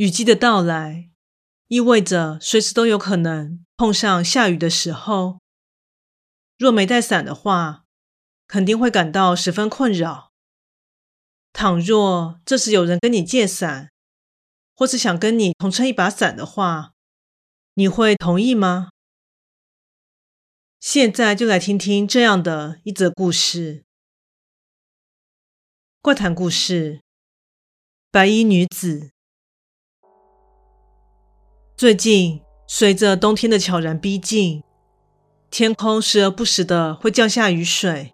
雨季的到来，意味着随时都有可能碰上下雨的时候。若没带伞的话，肯定会感到十分困扰。倘若这时有人跟你借伞，或是想跟你同撑一把伞的话，你会同意吗？现在就来听听这样的一则故事：怪谈故事，白衣女子。最近，随着冬天的悄然逼近，天空时而不时的会降下雨水，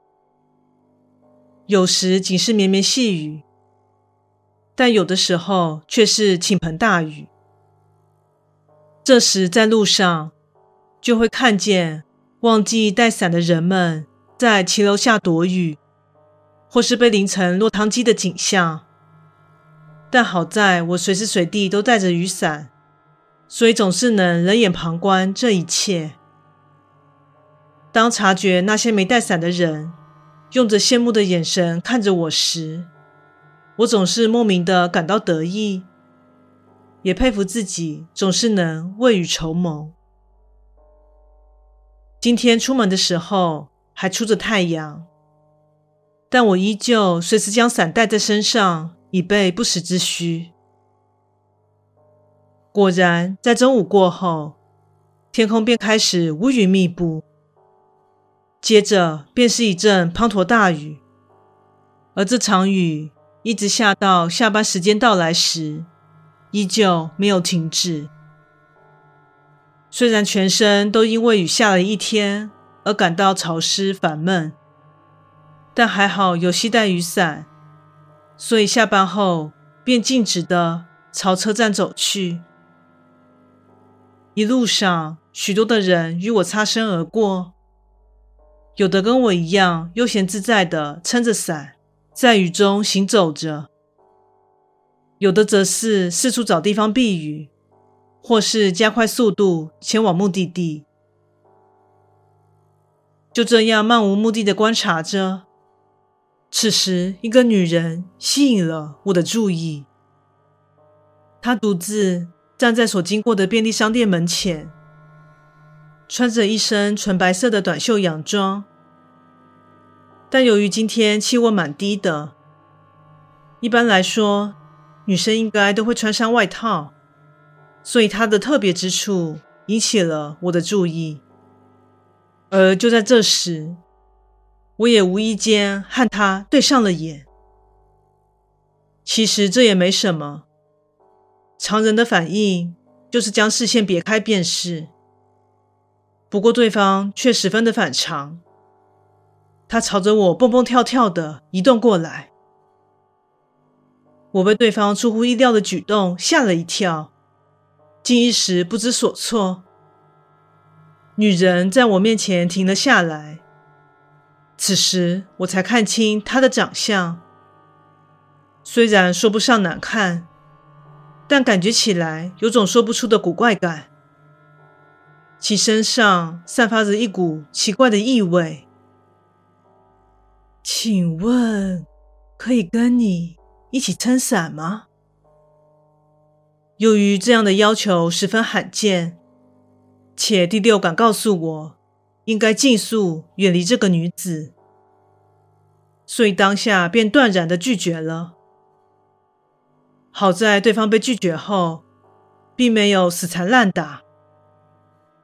有时仅是绵绵细雨，但有的时候却是倾盆大雨。这时，在路上就会看见忘记带伞的人们在骑楼下躲雨，或是被淋成落汤鸡的景象。但好在我随时随地都带着雨伞。所以总是能冷眼旁观这一切。当察觉那些没带伞的人用着羡慕的眼神看着我时，我总是莫名的感到得意，也佩服自己总是能未雨绸缪。今天出门的时候还出着太阳，但我依旧随时将伞带在身上，以备不时之需。果然，在中午过后，天空便开始乌云密布，接着便是一阵滂沱大雨，而这场雨一直下到下班时间到来时，依旧没有停止。虽然全身都因为雨下了一天而感到潮湿烦闷，但还好有携带雨伞，所以下班后便径直的朝车站走去。一路上，许多的人与我擦身而过，有的跟我一样悠闲自在地撑着伞，在雨中行走着；有的则是四处找地方避雨，或是加快速度前往目的地。就这样漫无目的的观察着，此时，一个女人吸引了我的注意，她独自。站在所经过的便利商店门前，穿着一身纯白色的短袖洋装，但由于今天气温蛮低的，一般来说女生应该都会穿上外套，所以她的特别之处引起了我的注意。而就在这时，我也无意间和她对上了眼。其实这也没什么。常人的反应就是将视线别开便是，不过对方却十分的反常，他朝着我蹦蹦跳跳的移动过来，我被对方出乎意料的举动吓了一跳，竟一时不知所措。女人在我面前停了下来，此时我才看清她的长相，虽然说不上难看。但感觉起来有种说不出的古怪感，其身上散发着一股奇怪的异味。请问可以跟你一起撑伞吗？由于这样的要求十分罕见，且第六感告诉我应该尽速远离这个女子，所以当下便断然的拒绝了。好在对方被拒绝后，并没有死缠烂打。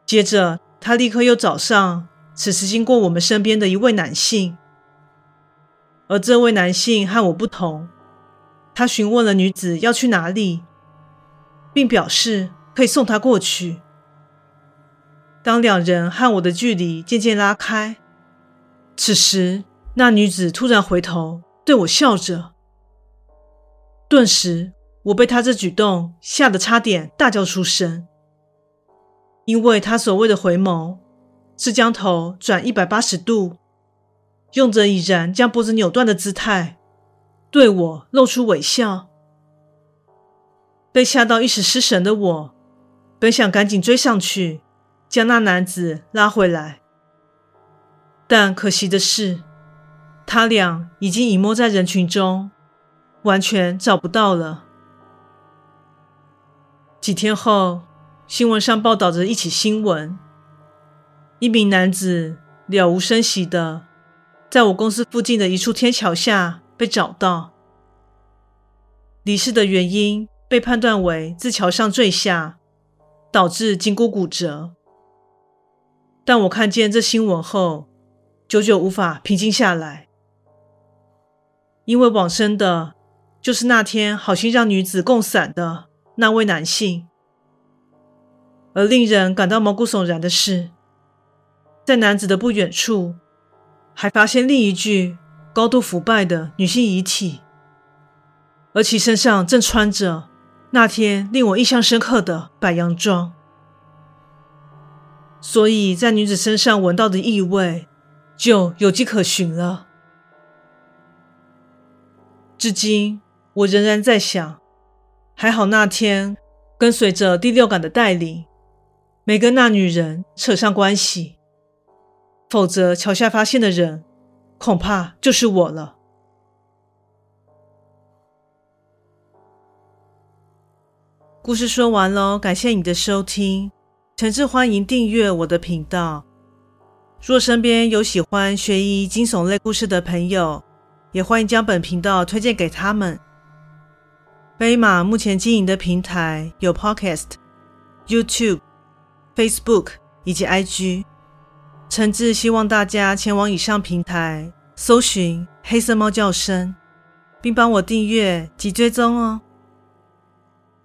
接着，他立刻又找上此时经过我们身边的一位男性，而这位男性和我不同，他询问了女子要去哪里。并表示可以送她过去。当两人和我的距离渐渐拉开，此时那女子突然回头对我笑着，顿时我被他这举动吓得差点大叫出声。因为他所谓的回眸，是将头转一百八十度，用着已然将脖子扭断的姿态，对我露出微笑。被吓到一时失神的我，本想赶紧追上去，将那男子拉回来，但可惜的是，他俩已经隐没在人群中，完全找不到了。几天后，新闻上报道着一起新闻：一名男子了无声息的在我公司附近的一处天桥下被找到，离世的原因。被判断为自桥上坠下，导致颈骨骨折。但我看见这新闻后，久久无法平静下来，因为往生的，就是那天好心让女子供伞的那位男性。而令人感到毛骨悚然的是，在男子的不远处，还发现另一具高度腐败的女性遗体，而其身上正穿着。那天令我印象深刻的白洋装，所以在女子身上闻到的异味就有迹可循了。至今我仍然在想，还好那天跟随着第六感的带领，没跟那女人扯上关系，否则桥下发现的人恐怕就是我了。故事说完喽，感谢你的收听，诚挚欢迎订阅我的频道。若身边有喜欢悬疑惊悚类故事的朋友，也欢迎将本频道推荐给他们。飞马目前经营的平台有 Podcast、YouTube、Facebook 以及 IG，诚挚希望大家前往以上平台搜寻“黑色猫叫声”，并帮我订阅及追踪哦。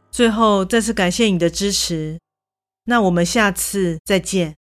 最后，再次感谢你的支持，那我们下次再见。